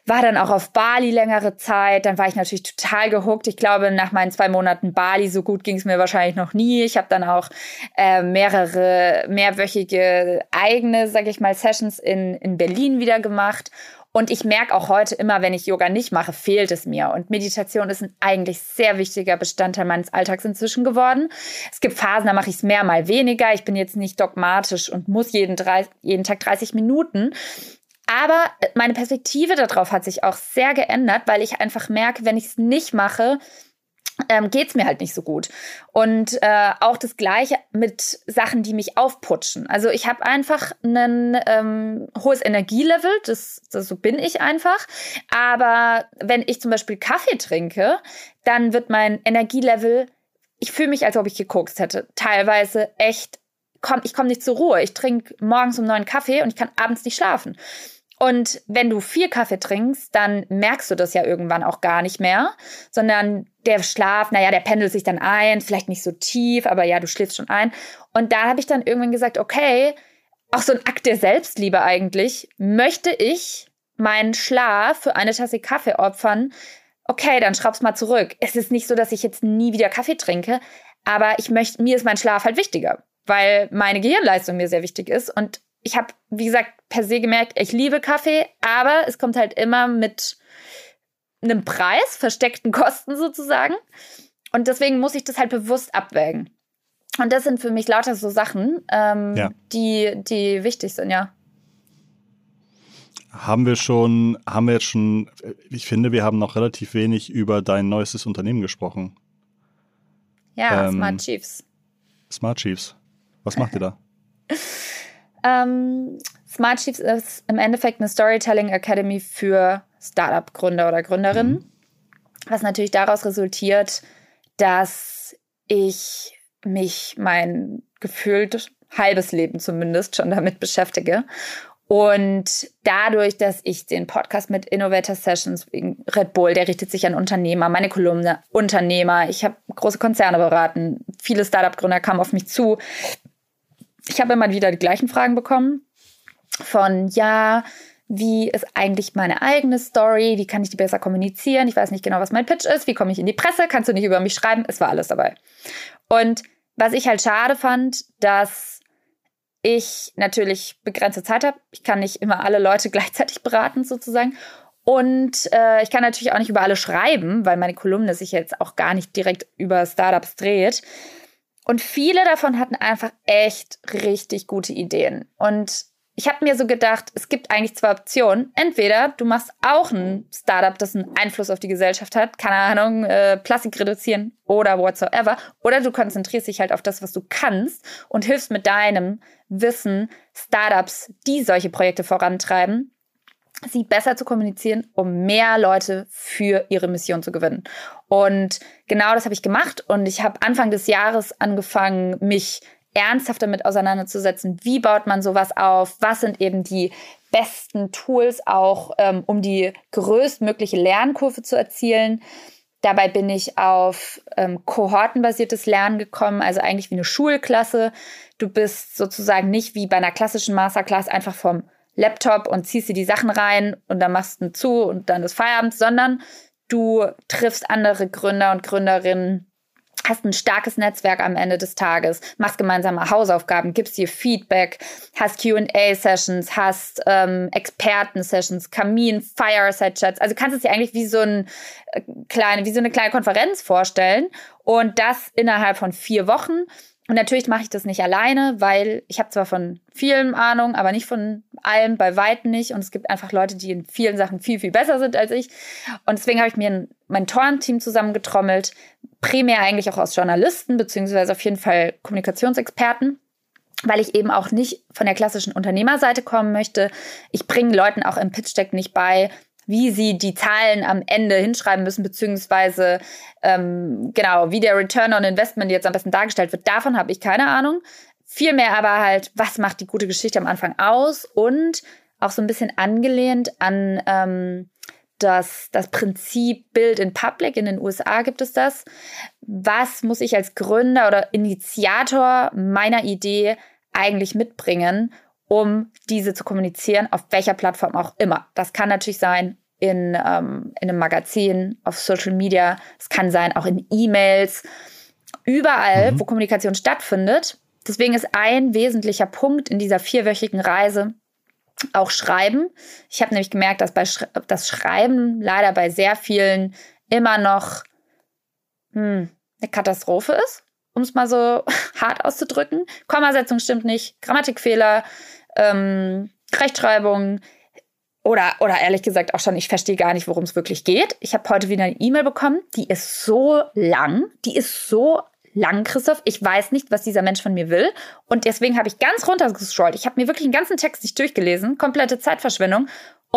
war dann auch auf Bali längere Zeit. Dann war ich natürlich total gehuckt. Ich glaube, nach meinen zwei Monaten Bali, so gut ging es mir wahrscheinlich noch nie. Ich habe dann auch äh, mehrere mehrwöchige eigene, sag ich mal, Sessions in, in Berlin wieder gemacht. Und ich merke auch heute immer, wenn ich Yoga nicht mache, fehlt es mir. Und Meditation ist ein eigentlich sehr wichtiger Bestandteil meines Alltags inzwischen geworden. Es gibt Phasen, da mache ich es mehr, mal weniger. Ich bin jetzt nicht dogmatisch und muss jeden, drei, jeden Tag 30 Minuten. Aber meine Perspektive darauf hat sich auch sehr geändert, weil ich einfach merke, wenn ich es nicht mache, ähm, geht es mir halt nicht so gut. Und äh, auch das Gleiche mit Sachen, die mich aufputschen. Also ich habe einfach ein ähm, hohes Energielevel, das, das, so bin ich einfach. Aber wenn ich zum Beispiel Kaffee trinke, dann wird mein Energielevel, ich fühle mich, als ob ich gekokst hätte. Teilweise echt, komm, ich komme nicht zur Ruhe. Ich trinke morgens um neun Kaffee und ich kann abends nicht schlafen. Und wenn du viel Kaffee trinkst, dann merkst du das ja irgendwann auch gar nicht mehr, sondern der Schlaf, naja, der pendelt sich dann ein, vielleicht nicht so tief, aber ja, du schläfst schon ein. Und da habe ich dann irgendwann gesagt, okay, auch so ein Akt der Selbstliebe eigentlich, möchte ich meinen Schlaf für eine Tasse Kaffee opfern? Okay, dann schraub's mal zurück. Es ist nicht so, dass ich jetzt nie wieder Kaffee trinke, aber ich möchte, mir ist mein Schlaf halt wichtiger, weil meine Gehirnleistung mir sehr wichtig ist und ich habe, wie gesagt, per se gemerkt, ich liebe Kaffee, aber es kommt halt immer mit einem Preis, versteckten Kosten sozusagen. Und deswegen muss ich das halt bewusst abwägen. Und das sind für mich lauter so Sachen, ähm, ja. die, die wichtig sind, ja. Haben wir schon, haben wir jetzt schon, ich finde, wir haben noch relativ wenig über dein neuestes Unternehmen gesprochen. Ja, ähm, Smart Chiefs. Smart Chiefs. Was macht ihr da? Ähm, Smart Chiefs ist im Endeffekt eine Storytelling Academy für Startup-Gründer oder Gründerinnen, mhm. was natürlich daraus resultiert, dass ich mich mein gefühlt halbes Leben zumindest schon damit beschäftige. Und dadurch, dass ich den Podcast mit Innovator Sessions wegen Red Bull, der richtet sich an Unternehmer, meine Kolumne Unternehmer, ich habe große Konzerne beraten, viele Startup-Gründer kamen auf mich zu, ich habe immer wieder die gleichen Fragen bekommen von, ja, wie ist eigentlich meine eigene Story? Wie kann ich die besser kommunizieren? Ich weiß nicht genau, was mein Pitch ist. Wie komme ich in die Presse? Kannst du nicht über mich schreiben? Es war alles dabei. Und was ich halt schade fand, dass ich natürlich begrenzte Zeit habe. Ich kann nicht immer alle Leute gleichzeitig beraten, sozusagen. Und äh, ich kann natürlich auch nicht über alle schreiben, weil meine Kolumne sich jetzt auch gar nicht direkt über Startups dreht. Und viele davon hatten einfach echt richtig gute Ideen. Und ich habe mir so gedacht, es gibt eigentlich zwei Optionen. Entweder du machst auch ein Startup, das einen Einfluss auf die Gesellschaft hat, keine Ahnung, äh, Plastik reduzieren oder whatsoever. Oder du konzentrierst dich halt auf das, was du kannst und hilfst mit deinem Wissen Startups, die solche Projekte vorantreiben, sie besser zu kommunizieren, um mehr Leute für ihre Mission zu gewinnen. Und genau das habe ich gemacht und ich habe Anfang des Jahres angefangen, mich ernsthaft damit auseinanderzusetzen, wie baut man sowas auf, was sind eben die besten Tools auch, ähm, um die größtmögliche Lernkurve zu erzielen. Dabei bin ich auf ähm, kohortenbasiertes Lernen gekommen, also eigentlich wie eine Schulklasse. Du bist sozusagen nicht wie bei einer klassischen Masterclass einfach vom Laptop und ziehst dir die Sachen rein und dann machst du zu und dann ist Feierabend, sondern du triffst andere Gründer und Gründerinnen, hast ein starkes Netzwerk am Ende des Tages, machst gemeinsame Hausaufgaben, gibst dir Feedback, hast QA-Sessions, hast ähm, Experten-Sessions, Kamin, Fireside-Chats. Also kannst du es dir eigentlich wie so, ein, äh, kleine, wie so eine kleine Konferenz vorstellen und das innerhalb von vier Wochen. Und natürlich mache ich das nicht alleine, weil ich habe zwar von vielem Ahnung, aber nicht von allem, bei weitem nicht. Und es gibt einfach Leute, die in vielen Sachen viel, viel besser sind als ich. Und deswegen habe ich mir ein Mentorenteam zusammengetrommelt, primär eigentlich auch aus Journalisten, beziehungsweise auf jeden Fall Kommunikationsexperten, weil ich eben auch nicht von der klassischen Unternehmerseite kommen möchte. Ich bringe Leuten auch im Pitch Deck nicht bei, wie sie die Zahlen am Ende hinschreiben müssen, beziehungsweise ähm, genau, wie der Return on Investment jetzt am besten dargestellt wird. Davon habe ich keine Ahnung. Vielmehr aber halt, was macht die gute Geschichte am Anfang aus und auch so ein bisschen angelehnt an ähm, das, das Prinzip Build in Public. In den USA gibt es das. Was muss ich als Gründer oder Initiator meiner Idee eigentlich mitbringen, um diese zu kommunizieren, auf welcher Plattform auch immer. Das kann natürlich sein in, ähm, in einem Magazin, auf Social Media, es kann sein auch in E-Mails, überall, mhm. wo Kommunikation stattfindet. Deswegen ist ein wesentlicher Punkt in dieser vierwöchigen Reise auch Schreiben. Ich habe nämlich gemerkt, dass bei Sch das Schreiben leider bei sehr vielen immer noch hm, eine Katastrophe ist, um es mal so hart auszudrücken. Kommasetzung stimmt nicht, Grammatikfehler, ähm, Rechtschreibung oder, oder ehrlich gesagt auch schon, ich verstehe gar nicht, worum es wirklich geht. Ich habe heute wieder eine E-Mail bekommen, die ist so lang, die ist so lang, Christoph. Ich weiß nicht, was dieser Mensch von mir will. Und deswegen habe ich ganz runtergescrollt. Ich habe mir wirklich den ganzen Text nicht durchgelesen. Komplette Zeitverschwendung.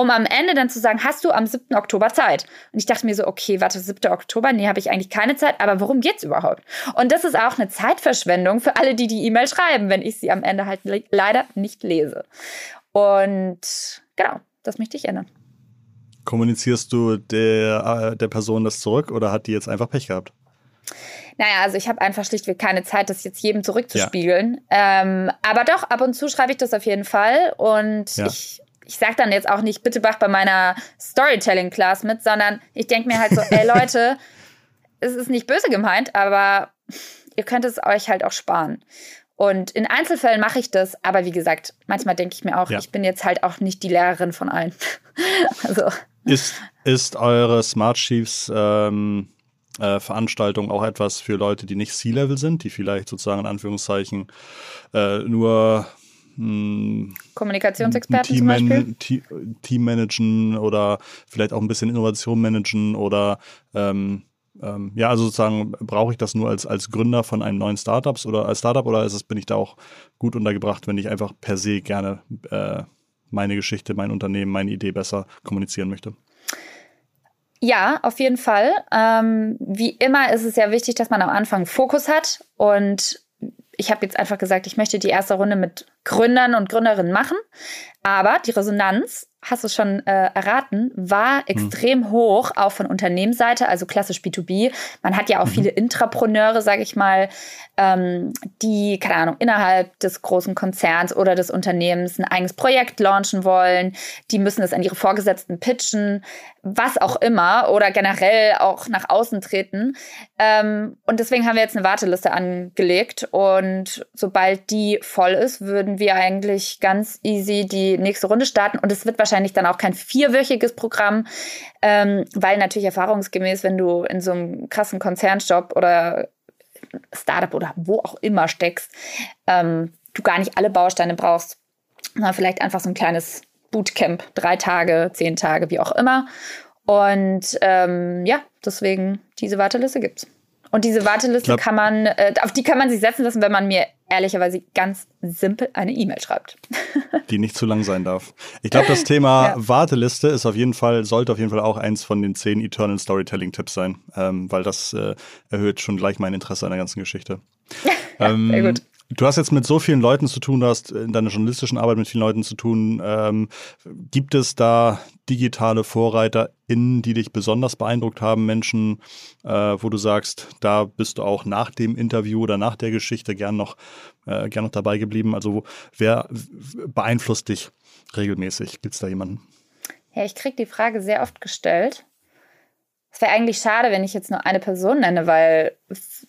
Um am Ende dann zu sagen, hast du am 7. Oktober Zeit? Und ich dachte mir so, okay, warte, 7. Oktober? Nee, habe ich eigentlich keine Zeit. Aber worum geht's überhaupt? Und das ist auch eine Zeitverschwendung für alle, die die E-Mail schreiben, wenn ich sie am Ende halt leider nicht lese. Und genau, das möchte ich ändern. Kommunizierst du der, äh, der Person das zurück oder hat die jetzt einfach Pech gehabt? Naja, also ich habe einfach schlichtweg keine Zeit, das jetzt jedem zurückzuspiegeln. Ja. Ähm, aber doch, ab und zu schreibe ich das auf jeden Fall. Und ja. ich, ich sage dann jetzt auch nicht, bitte mach bei meiner Storytelling-Class mit, sondern ich denke mir halt so, ey Leute, es ist nicht böse gemeint, aber ihr könnt es euch halt auch sparen. Und in Einzelfällen mache ich das, aber wie gesagt, manchmal denke ich mir auch, ja. ich bin jetzt halt auch nicht die Lehrerin von allen. also. Ist, ist eure Smart Chiefs ähm, äh, Veranstaltung auch etwas für Leute, die nicht C-Level sind, die vielleicht sozusagen in Anführungszeichen äh, nur hm, Kommunikationsexperten Team, zum Beispiel? Team managen oder vielleicht auch ein bisschen Innovation managen oder ähm, ähm, ja, also sozusagen brauche ich das nur als, als Gründer von einem neuen Startups oder als Startup oder ist es, bin ich da auch gut untergebracht, wenn ich einfach per se gerne äh, meine Geschichte, mein Unternehmen, meine Idee besser kommunizieren möchte? Ja, auf jeden Fall. Ähm, wie immer ist es ja wichtig, dass man am Anfang Fokus hat. Und ich habe jetzt einfach gesagt, ich möchte die erste Runde mit Gründern und Gründerinnen machen. Aber die Resonanz hast du schon äh, erraten, war hm. extrem mhm. hoch, auch von Unternehmensseite, also klassisch B2B. Man hat ja auch mhm. viele Intrapreneure, sage ich mal, ähm, die, keine Ahnung, innerhalb des großen Konzerns oder des Unternehmens ein eigenes Projekt launchen wollen. Die müssen es an ihre Vorgesetzten pitchen, was auch immer, oder generell auch nach außen treten. Ähm, und deswegen haben wir jetzt eine Warteliste angelegt. Und sobald die voll ist, würden wir eigentlich ganz easy die nächste Runde starten. Und es wird wahrscheinlich wahrscheinlich dann auch kein vierwöchiges Programm, ähm, weil natürlich erfahrungsgemäß, wenn du in so einem krassen Konzernjob oder Startup oder wo auch immer steckst, ähm, du gar nicht alle Bausteine brauchst. Na, vielleicht einfach so ein kleines Bootcamp, drei Tage, zehn Tage, wie auch immer. Und ähm, ja, deswegen diese Warteliste gibt's. Und diese Warteliste kann man, äh, auf die kann man sich setzen lassen, wenn man mir ehrlicherweise ganz simpel eine E-Mail schreibt. Die nicht zu lang sein darf. Ich glaube, das Thema ja. Warteliste ist auf jeden Fall, sollte auf jeden Fall auch eins von den zehn Eternal Storytelling-Tipps sein, ähm, weil das äh, erhöht schon gleich mein Interesse an der ganzen Geschichte. ähm, Sehr gut. Du hast jetzt mit so vielen Leuten zu tun, du hast in deiner journalistischen Arbeit mit vielen Leuten zu tun. Ähm, gibt es da digitale VorreiterInnen, die dich besonders beeindruckt haben, Menschen, äh, wo du sagst, da bist du auch nach dem Interview oder nach der Geschichte gern noch, äh, gern noch dabei geblieben? Also wer beeinflusst dich regelmäßig? Gibt es da jemanden? Ja, ich kriege die Frage sehr oft gestellt. Es wäre eigentlich schade, wenn ich jetzt nur eine Person nenne, weil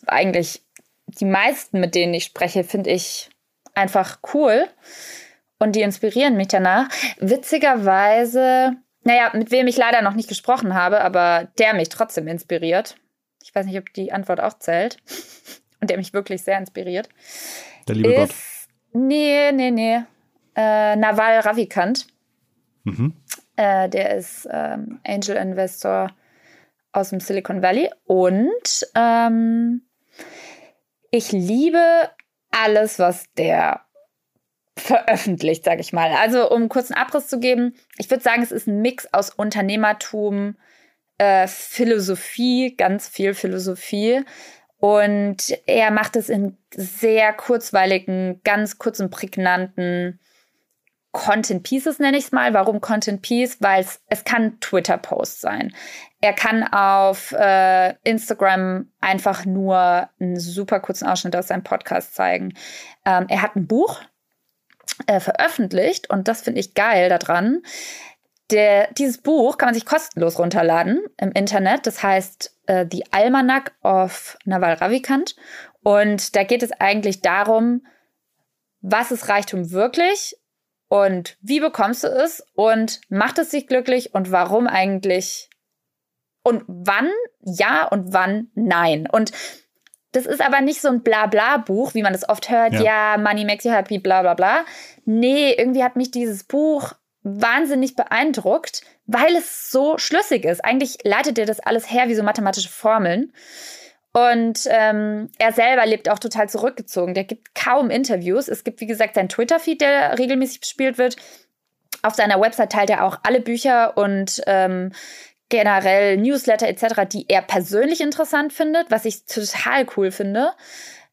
eigentlich die meisten, mit denen ich spreche, finde ich einfach cool. Und die inspirieren mich danach. Witzigerweise, naja, mit wem ich leider noch nicht gesprochen habe, aber der mich trotzdem inspiriert. Ich weiß nicht, ob die Antwort auch zählt. Und der mich wirklich sehr inspiriert. Der liebe ist, Gott. Nee, nee, nee. Äh, Naval Ravikant. Mhm. Äh, der ist ähm, Angel Investor aus dem Silicon Valley und ähm, ich liebe alles, was der veröffentlicht, sage ich mal. Also um kurz einen Abriss zu geben, ich würde sagen, es ist ein Mix aus Unternehmertum, äh, Philosophie, ganz viel Philosophie. Und er macht es in sehr kurzweiligen, ganz kurzen, prägnanten Content Pieces nenne ich es mal. Warum Content Piece? Weil es kann Twitter-Post sein. Er kann auf äh, Instagram einfach nur einen super kurzen Ausschnitt aus seinem Podcast zeigen. Ähm, er hat ein Buch äh, veröffentlicht und das finde ich geil daran. Der, dieses Buch kann man sich kostenlos runterladen im Internet. Das heißt äh, The Almanac of Naval Ravikant. Und da geht es eigentlich darum, was ist Reichtum wirklich und wie bekommst du es und macht es dich glücklich und warum eigentlich und wann ja und wann nein. Und das ist aber nicht so ein Blabla-Buch, wie man das oft hört. Ja. ja, Money makes you happy, bla bla bla. Nee, irgendwie hat mich dieses Buch wahnsinnig beeindruckt, weil es so schlüssig ist. Eigentlich leitet dir das alles her wie so mathematische Formeln. Und ähm, er selber lebt auch total zurückgezogen. Der gibt kaum Interviews. Es gibt, wie gesagt, sein Twitter-Feed, der regelmäßig bespielt wird. Auf seiner Website teilt er auch alle Bücher und ähm, generell Newsletter etc., die er persönlich interessant findet, was ich total cool finde.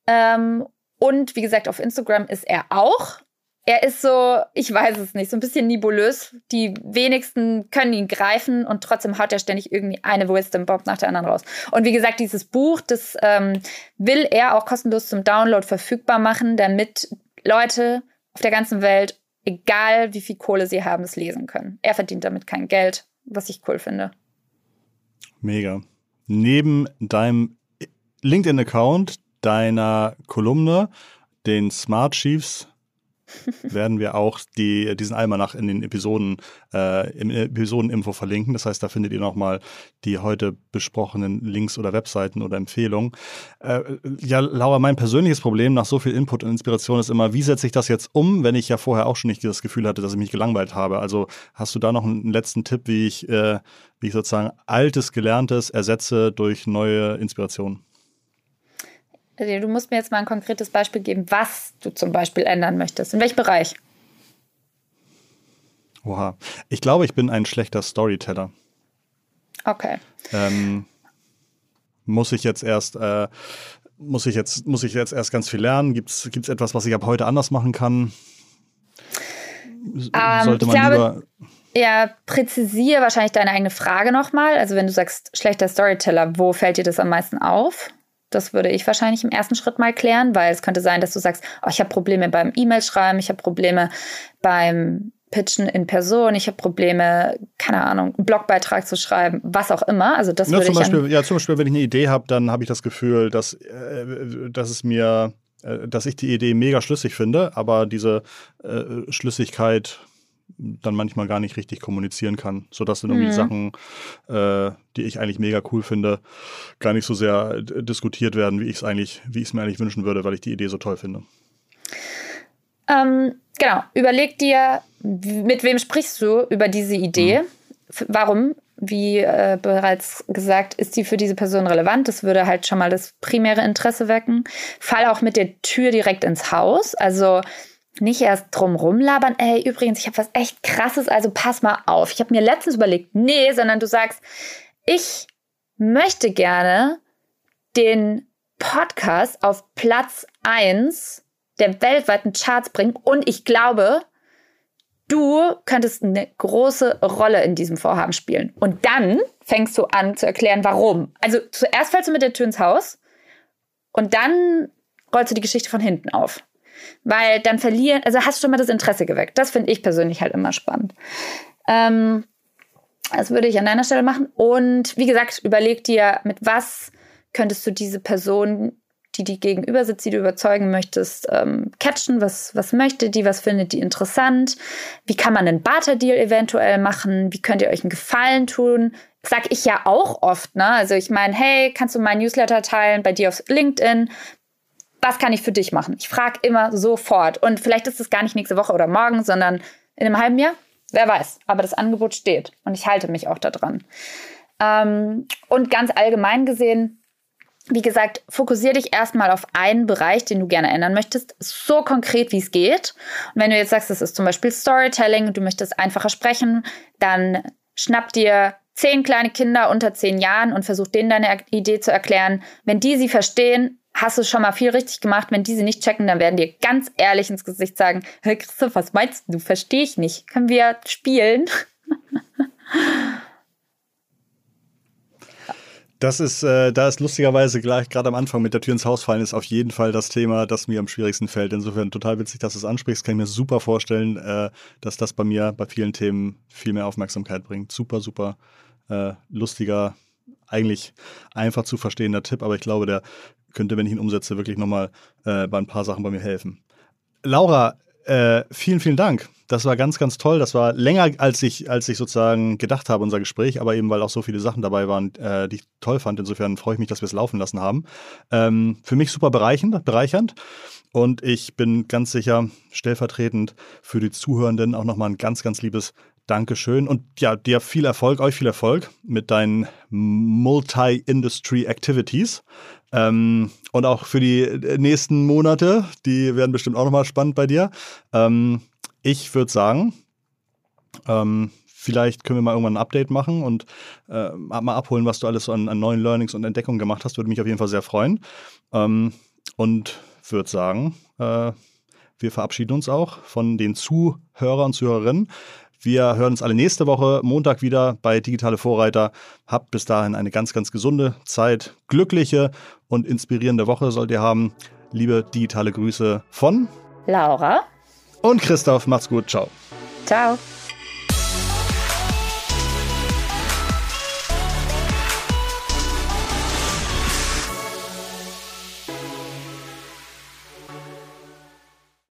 Ähm, und wie gesagt, auf Instagram ist er auch. Er ist so, ich weiß es nicht, so ein bisschen nebulös. Die wenigsten können ihn greifen und trotzdem haut er ständig irgendwie eine Wisdom Bomb nach der anderen raus. Und wie gesagt, dieses Buch, das ähm, will er auch kostenlos zum Download verfügbar machen, damit Leute auf der ganzen Welt, egal wie viel Kohle sie haben, es lesen können. Er verdient damit kein Geld, was ich cool finde. Mega. Neben deinem LinkedIn-Account, deiner Kolumne, den Smart Chiefs, werden wir auch die, diesen Almanach in den Episoden, äh, im Episodeninfo verlinken. Das heißt, da findet ihr nochmal die heute besprochenen Links oder Webseiten oder Empfehlungen. Äh, ja, Laura, mein persönliches Problem nach so viel Input und Inspiration ist immer, wie setze ich das jetzt um, wenn ich ja vorher auch schon nicht das Gefühl hatte, dass ich mich gelangweilt habe. Also hast du da noch einen letzten Tipp, wie ich äh, wie ich sozusagen altes, gelerntes ersetze durch neue Inspirationen. Also du musst mir jetzt mal ein konkretes Beispiel geben, was du zum Beispiel ändern möchtest. In welchem Bereich? Oha. Ich glaube, ich bin ein schlechter Storyteller. Okay. Ähm, muss ich jetzt erst, äh, muss ich jetzt, muss ich jetzt erst ganz viel lernen? Gibt es etwas, was ich ab heute anders machen kann? Um, ähm, Sollte man glaube, lieber ja, präzisiere wahrscheinlich deine eigene Frage nochmal. Also wenn du sagst, schlechter Storyteller, wo fällt dir das am meisten auf? Das würde ich wahrscheinlich im ersten Schritt mal klären, weil es könnte sein, dass du sagst, oh, ich habe Probleme beim E-Mail-Schreiben, ich habe Probleme beim Pitchen in Person, ich habe Probleme, keine Ahnung, einen Blogbeitrag zu schreiben, was auch immer. Also das ja, würde zum ich Beispiel, ja, zum Beispiel, wenn ich eine Idee habe, dann habe ich das Gefühl, dass, äh, dass es mir, äh, dass ich die Idee mega schlüssig finde, aber diese äh, Schlüssigkeit dann manchmal gar nicht richtig kommunizieren kann, sodass dann irgendwie mhm. Sachen, äh, die ich eigentlich mega cool finde, gar nicht so sehr diskutiert werden, wie ich es eigentlich, wie ich es mir eigentlich wünschen würde, weil ich die Idee so toll finde. Ähm, genau, überleg dir, mit wem sprichst du über diese Idee? Mhm. Warum? Wie äh, bereits gesagt, ist die für diese Person relevant? Das würde halt schon mal das primäre Interesse wecken. Fall auch mit der Tür direkt ins Haus. Also nicht erst drum rumlabern, ey, übrigens, ich habe was echt krasses, also pass mal auf. Ich habe mir letztens überlegt, nee, sondern du sagst, ich möchte gerne den Podcast auf Platz 1 der weltweiten Charts bringen und ich glaube, du könntest eine große Rolle in diesem Vorhaben spielen. Und dann fängst du an zu erklären, warum. Also zuerst fällst du mit der Tür ins Haus und dann rollst du die Geschichte von hinten auf. Weil dann verlieren, also hast du schon mal das Interesse geweckt. Das finde ich persönlich halt immer spannend. Ähm, das würde ich an deiner Stelle machen. Und wie gesagt, überleg dir, mit was könntest du diese Person, die die gegenüber sitzt, die du überzeugen möchtest, ähm, catchen. Was, was möchte die? Was findet die interessant? Wie kann man einen Barter-Deal eventuell machen? Wie könnt ihr euch einen Gefallen tun? Sag ich ja auch oft, ne? Also ich meine, hey, kannst du mein Newsletter teilen bei dir auf LinkedIn? Was kann ich für dich machen? Ich frage immer sofort. Und vielleicht ist es gar nicht nächste Woche oder morgen, sondern in einem halben Jahr. Wer weiß. Aber das Angebot steht und ich halte mich auch daran. Ähm, und ganz allgemein gesehen, wie gesagt, fokussiere dich erstmal auf einen Bereich, den du gerne ändern möchtest, so konkret wie es geht. Und wenn du jetzt sagst, das ist zum Beispiel Storytelling, du möchtest einfacher sprechen, dann schnapp dir zehn kleine Kinder unter zehn Jahren und versuch denen deine Idee zu erklären. Wenn die sie verstehen, hast du schon mal viel richtig gemacht. Wenn diese nicht checken, dann werden dir ganz ehrlich ins Gesicht sagen, Herr Christoph, was meinst du? Verstehe ich nicht. Können wir spielen? Das ist, äh, da ist lustigerweise gleich gerade am Anfang mit der Tür ins Haus fallen, ist auf jeden Fall das Thema, das mir am schwierigsten fällt. Insofern total witzig, dass du es ansprichst. Kann ich mir super vorstellen, äh, dass das bei mir bei vielen Themen viel mehr Aufmerksamkeit bringt. Super, super äh, lustiger, eigentlich einfach zu verstehender Tipp, aber ich glaube, der könnte, wenn ich ihn umsetze, wirklich nochmal äh, bei ein paar Sachen bei mir helfen. Laura, äh, vielen, vielen Dank. Das war ganz, ganz toll. Das war länger, als ich, als ich sozusagen gedacht habe, unser Gespräch, aber eben weil auch so viele Sachen dabei waren, äh, die ich toll fand. Insofern freue ich mich, dass wir es laufen lassen haben. Ähm, für mich super bereichernd, bereichernd. Und ich bin ganz sicher, stellvertretend für die Zuhörenden auch nochmal ein ganz, ganz liebes Dankeschön. Und ja, dir viel Erfolg, euch viel Erfolg mit deinen Multi-Industry Activities. Ähm, und auch für die nächsten Monate, die werden bestimmt auch nochmal spannend bei dir. Ähm, ich würde sagen, ähm, vielleicht können wir mal irgendwann ein Update machen und äh, mal abholen, was du alles so an, an, neuen Learnings und Entdeckungen gemacht hast. Würde mich auf jeden Fall sehr freuen. Ähm, und würde sagen, äh, wir verabschieden uns auch von den Zuhörern und Zuhörerinnen. Wir hören uns alle nächste Woche Montag wieder bei Digitale Vorreiter. Habt bis dahin eine ganz, ganz gesunde Zeit, glückliche und inspirierende Woche sollt ihr haben. Liebe digitale Grüße von Laura und Christoph. Macht's gut. Ciao. Ciao.